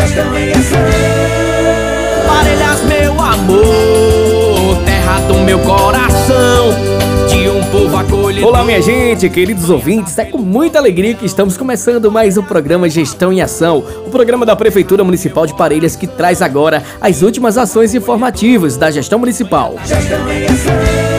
gestão em ação. Parelhas, meu amor, terra do meu coração. De um povo acolhido. Olá, minha gente, queridos ouvintes. É com muita alegria que estamos começando mais um programa Gestão em Ação, o programa da Prefeitura Municipal de Parelhas que traz agora as últimas ações informativas da gestão municipal. Gestão em Ação.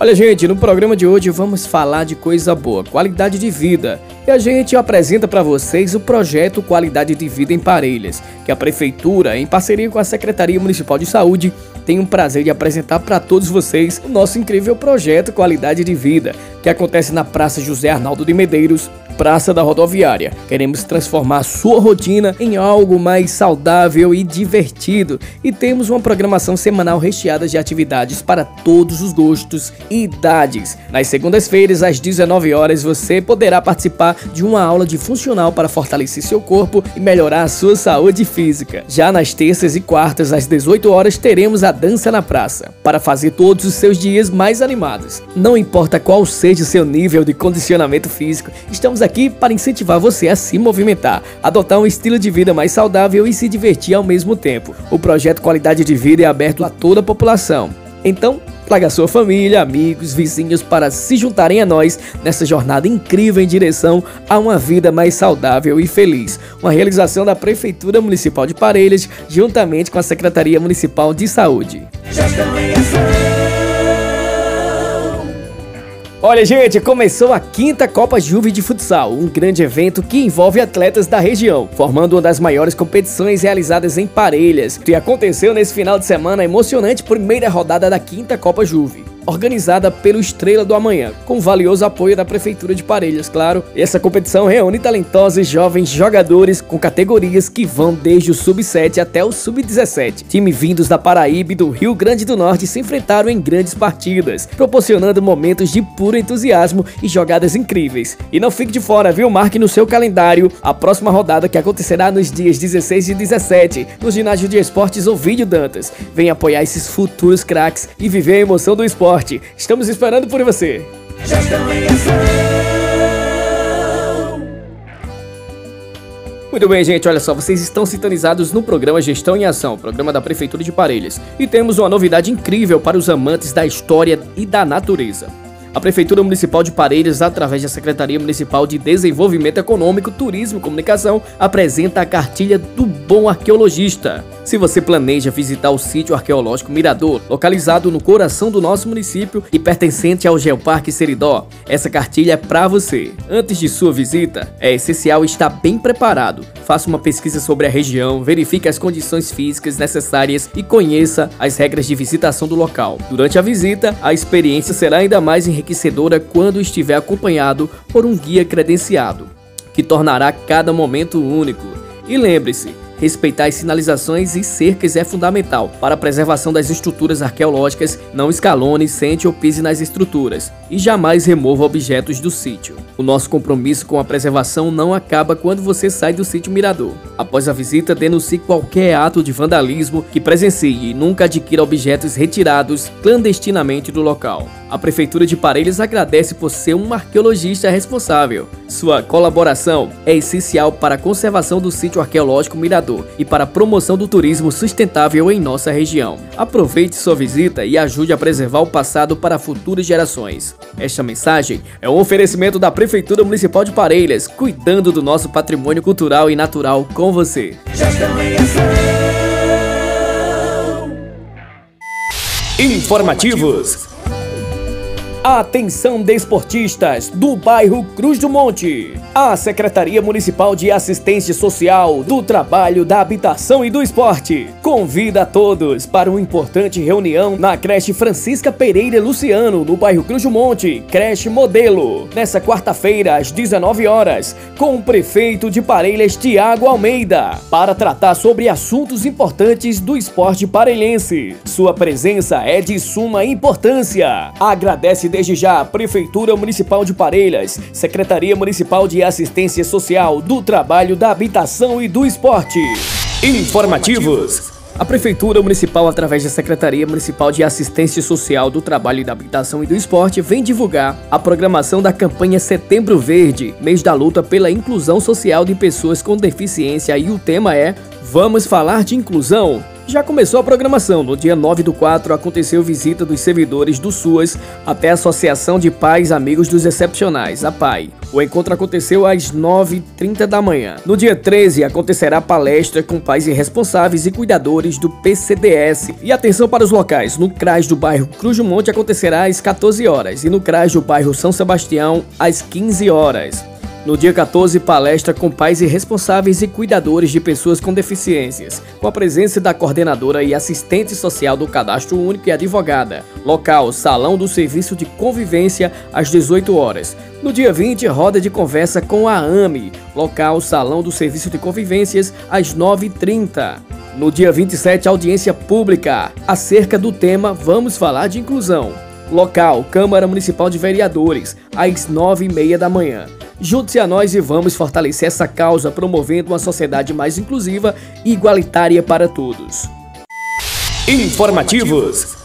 Olha, gente, no programa de hoje vamos falar de coisa boa, qualidade de vida. E a gente apresenta para vocês o projeto Qualidade de Vida em Parelhas, que a prefeitura, em parceria com a Secretaria Municipal de Saúde, tem o prazer de apresentar para todos vocês o nosso incrível projeto Qualidade de Vida, que acontece na Praça José Arnaldo de Medeiros, Praça da Rodoviária. Queremos transformar sua rotina em algo mais saudável e divertido e temos uma programação semanal recheada de atividades para todos os gostos e idades. Nas segundas-feiras, às 19 horas, você poderá participar de uma aula de funcional para fortalecer seu corpo e melhorar a sua saúde física. Já nas terças e quartas, às 18 horas, teremos a dança na praça para fazer todos os seus dias mais animados. Não importa qual seja o seu nível de condicionamento físico, estamos aqui aqui para incentivar você a se movimentar, adotar um estilo de vida mais saudável e se divertir ao mesmo tempo. O projeto Qualidade de Vida é aberto a toda a população. Então, traga sua família, amigos, vizinhos para se juntarem a nós nessa jornada incrível em direção a uma vida mais saudável e feliz. Uma realização da Prefeitura Municipal de Parelhas, juntamente com a Secretaria Municipal de Saúde. Olha, gente, começou a quinta Copa Juve de Futsal, um grande evento que envolve atletas da região, formando uma das maiores competições realizadas em Parelhas, que aconteceu nesse final de semana emocionante primeira rodada da quinta Copa Juve organizada pelo Estrela do Amanhã, com valioso apoio da Prefeitura de Parelhas, claro. Essa competição reúne talentosos jovens jogadores com categorias que vão desde o Sub-7 até o Sub-17. Time vindos da Paraíba e do Rio Grande do Norte se enfrentaram em grandes partidas, proporcionando momentos de puro entusiasmo e jogadas incríveis. E não fique de fora, viu? Marque no seu calendário a próxima rodada que acontecerá nos dias 16 e 17 no ginásio de esportes Ovidio Dantas. Venha apoiar esses futuros craques e viver a emoção do esporte Estamos esperando por você. Muito bem, gente, olha só, vocês estão sintonizados no programa Gestão em Ação, programa da Prefeitura de Parelhas. E temos uma novidade incrível para os amantes da história e da natureza. A Prefeitura Municipal de Parelhas, através da Secretaria Municipal de Desenvolvimento Econômico, Turismo e Comunicação, apresenta a cartilha do Bom Arqueologista. Se você planeja visitar o sítio arqueológico Mirador, localizado no coração do nosso município e pertencente ao Geoparque Seridó, essa cartilha é para você. Antes de sua visita, é essencial estar bem preparado. Faça uma pesquisa sobre a região, verifique as condições físicas necessárias e conheça as regras de visitação do local. Durante a visita, a experiência será ainda mais enriquecedora quando estiver acompanhado por um guia credenciado, que tornará cada momento único. E lembre-se, Respeitar as sinalizações e cercas é fundamental para a preservação das estruturas arqueológicas. Não escalone, sente ou pise nas estruturas e jamais remova objetos do sítio. O nosso compromisso com a preservação não acaba quando você sai do sítio Mirador. Após a visita, denuncie qualquer ato de vandalismo que presencie e nunca adquira objetos retirados clandestinamente do local. A Prefeitura de Parelhas agradece por ser um arqueologista responsável. Sua colaboração é essencial para a conservação do sítio arqueológico Mirador e para a promoção do turismo sustentável em nossa região. Aproveite sua visita e ajude a preservar o passado para futuras gerações. Esta mensagem é um oferecimento da Prefeitura Municipal de Parelhas, cuidando do nosso patrimônio cultural e natural com você. Informativos Atenção desportistas do bairro Cruz do Monte. A Secretaria Municipal de Assistência Social, do Trabalho, da Habitação e do Esporte convida a todos para uma importante reunião na creche Francisca Pereira Luciano, no bairro Cruz do Monte, creche modelo, nessa quarta-feira às 19 horas, com o prefeito de Parelhas Tiago Almeida, para tratar sobre assuntos importantes do esporte parelhense. Sua presença é de suma importância. Agradece desde já Prefeitura Municipal de Parelhas, Secretaria Municipal de Assistência Social, do Trabalho, da Habitação e do Esporte. Informativos. A Prefeitura Municipal, através da Secretaria Municipal de Assistência Social do Trabalho e da Habitação e do Esporte, vem divulgar a programação da campanha Setembro Verde, mês da luta pela inclusão social de pessoas com deficiência, e o tema é Vamos falar de inclusão. Já começou a programação. No dia 9 do 4 aconteceu visita dos servidores do SUAS até a Associação de Pais Amigos dos Excepcionais, a PAI. O encontro aconteceu às 9h30 da manhã. No dia 13 acontecerá palestra com pais irresponsáveis e cuidadores do PCDS. E atenção para os locais. No CRAS do bairro Cruz do Monte acontecerá às 14 horas e no CRAS do bairro São Sebastião às 15 horas. No dia 14, palestra com pais e responsáveis e cuidadores de pessoas com deficiências, com a presença da coordenadora e assistente social do Cadastro Único e advogada. Local: Salão do Serviço de Convivência, às 18 horas. No dia 20, roda de conversa com a AME. Local: Salão do Serviço de Convivências, às 9h30. No dia 27, audiência pública acerca do tema Vamos Falar de Inclusão. Local: Câmara Municipal de Vereadores, às 9h30 da manhã. Junte-se a nós e vamos fortalecer essa causa, promovendo uma sociedade mais inclusiva e igualitária para todos. Informativos.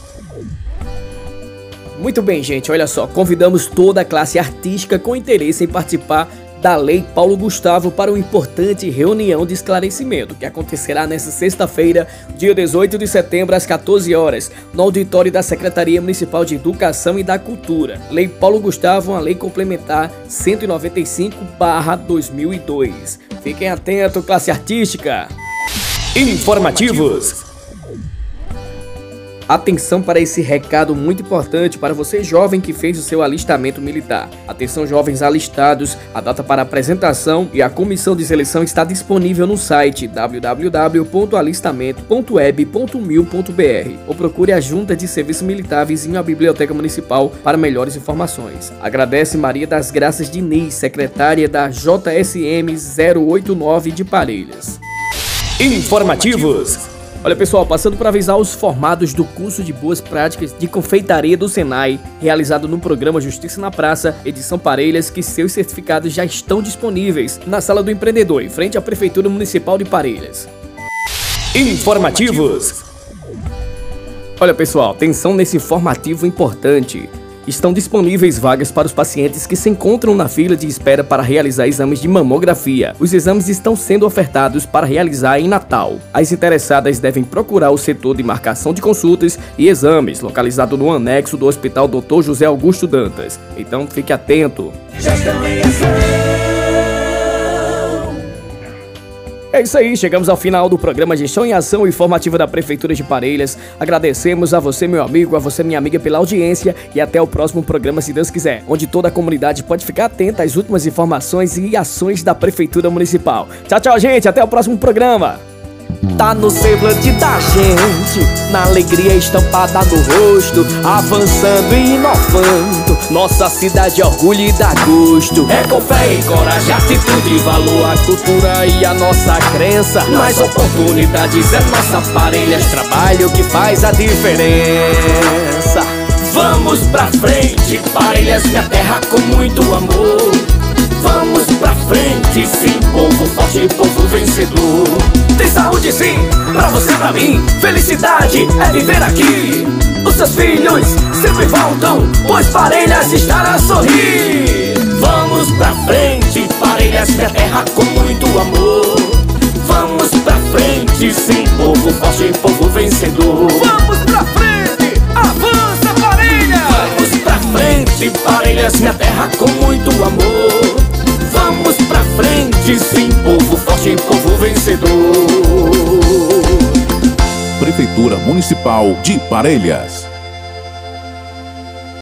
Muito bem, gente, olha só, convidamos toda a classe artística com interesse em participar da Lei Paulo Gustavo para uma importante reunião de esclarecimento que acontecerá nesta sexta-feira, dia 18 de setembro, às 14 horas, no auditório da Secretaria Municipal de Educação e da Cultura. Lei Paulo Gustavo, uma lei complementar 195/2002. Fiquem atentos, classe artística. Informativos. Atenção para esse recado muito importante para você jovem que fez o seu alistamento militar. Atenção jovens alistados, a data para apresentação e a comissão de seleção está disponível no site www.alistamento.web.mil.br ou procure a Junta de Serviço Militar vizinho à Biblioteca Municipal para melhores informações. Agradece Maria das Graças Diniz, secretária da JSM 089 de Parelhas. Informativos Olha pessoal, passando para avisar os formados do curso de Boas Práticas de Confeitaria do Senai, realizado no programa Justiça na Praça, edição Parelhas, que seus certificados já estão disponíveis na Sala do Empreendedor, em frente à Prefeitura Municipal de Parelhas. Informativos. Olha pessoal, atenção nesse informativo importante. Estão disponíveis vagas para os pacientes que se encontram na fila de espera para realizar exames de mamografia. Os exames estão sendo ofertados para realizar em Natal. As interessadas devem procurar o setor de marcação de consultas e exames, localizado no anexo do Hospital Dr. José Augusto Dantas. Então fique atento. É isso aí, chegamos ao final do programa Gestão em Ação Informativa da Prefeitura de Parelhas. Agradecemos a você, meu amigo, a você, minha amiga, pela audiência e até o próximo programa, se Deus quiser, onde toda a comunidade pode ficar atenta às últimas informações e ações da Prefeitura Municipal. Tchau, tchau, gente, até o próximo programa. Tá no semblante da gente, na alegria estampada no rosto, avançando e inovando. Nossa cidade é orgulho e dá gosto. É com fé e coragem, atitude, valor, a cultura e a nossa crença. Mais oportunidades é nossa parelhas, trabalho que faz a diferença. Vamos pra frente, parelhas, minha terra com muito amor. Vamos pra frente, sim, povo forte, povo vencedor. Tem saúde sim, pra você, pra mim. Felicidade é viver aqui. Os seus filhos sempre voltam, pois Parelhas estará a sorrir. Vamos pra frente, Parelhas, minha terra com muito amor. Vamos pra frente, sim, povo forte, povo vencedor. Vamos frente, sim, povo forte, povo vencedor. Prefeitura Municipal de Parelhas.